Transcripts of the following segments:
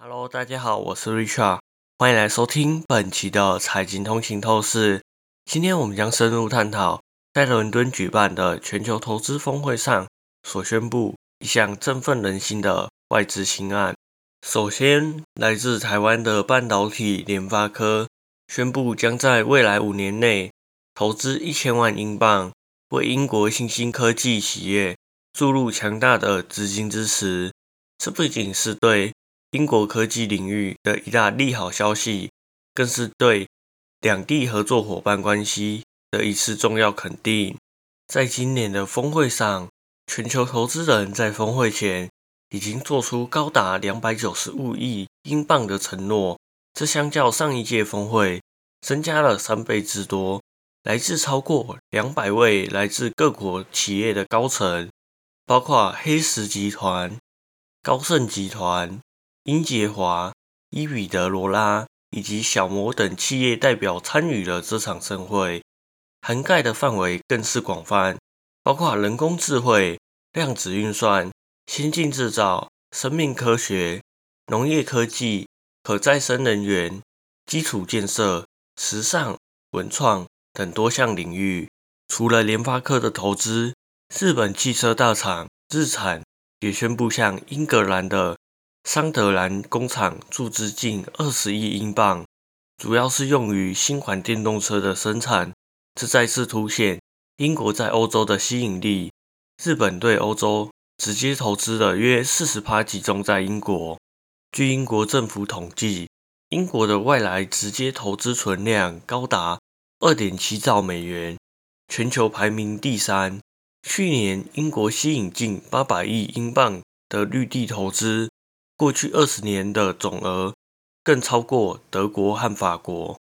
Hello，大家好，我是 Richard，欢迎来收听本期的财经通勤透视。今天我们将深入探讨在伦敦举办的全球投资峰会上所宣布一项振奋人心的外资新案。首先，来自台湾的半导体联发科宣布将在未来五年内投资一千万英镑，为英国新兴科技企业注入强大的资金支持。这不仅是对英国科技领域的一大利好消息，更是对两地合作伙伴关系的一次重要肯定。在今年的峰会上，全球投资人在峰会前已经做出高达两百九十五亿英镑的承诺，这相较上一届峰会增加了三倍之多。来自超过两百位来自各国企业的高层，包括黑石集团、高盛集团。英杰华、伊比德罗拉以及小摩等企业代表参与了这场盛会，涵盖的范围更是广泛，包括人工智慧、量子运算、先进制造、生命科学、农业科技、可再生能源、基础建设、时尚、文创等多项领域。除了联发科的投资，日本汽车大厂日产也宣布向英格兰的。桑德兰工厂注资近二十亿英镑，主要是用于新款电动车的生产。这再次凸显英国在欧洲的吸引力。日本对欧洲直接投资的约四十趴集中在英国。据英国政府统计，英国的外来直接投资存量高达二点七兆美元，全球排名第三。去年，英国吸引近八百亿英镑的绿地投资。过去二十年的总额更超过德国和法国。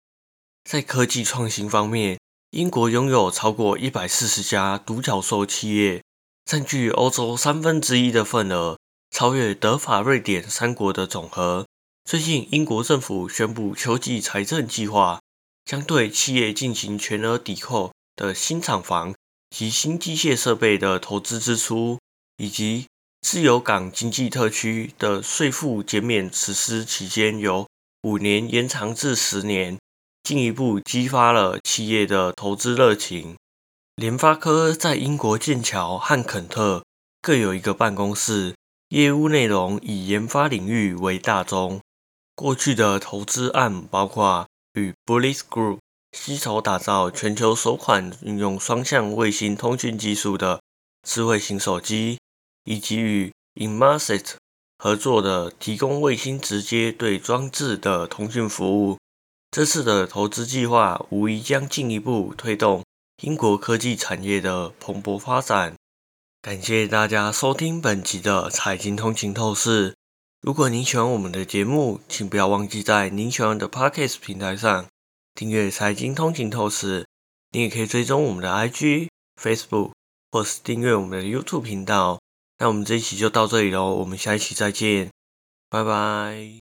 在科技创新方面，英国拥有超过一百四十家独角兽企业，占据欧洲三分之一的份额，超越德法瑞典三国的总和。最近，英国政府宣布秋季财政计划，将对企业进行全额抵扣的新厂房及新机械设备的投资支出，以及。自由港经济特区的税负减免实施期间由五年延长至十年，进一步激发了企业的投资热情。联发科在英国剑桥和肯特各有一个办公室，业务内容以研发领域为大宗。过去的投资案包括与 Bullis Group 携手打造全球首款运用双向卫星通讯技术的智慧型手机。以及与 Inmarsat 合作的提供卫星直接对装置的通讯服务。这次的投资计划无疑将进一步推动英国科技产业的蓬勃发展。感谢大家收听本集的财经通勤透视。如果您喜欢我们的节目，请不要忘记在您喜欢的 Podcast 平台上订阅财经通勤透视。你也可以追踪我们的 IG、Facebook，或是订阅我们的 YouTube 频道。那我们这一期就到这里喽，我们下一期再见，拜拜。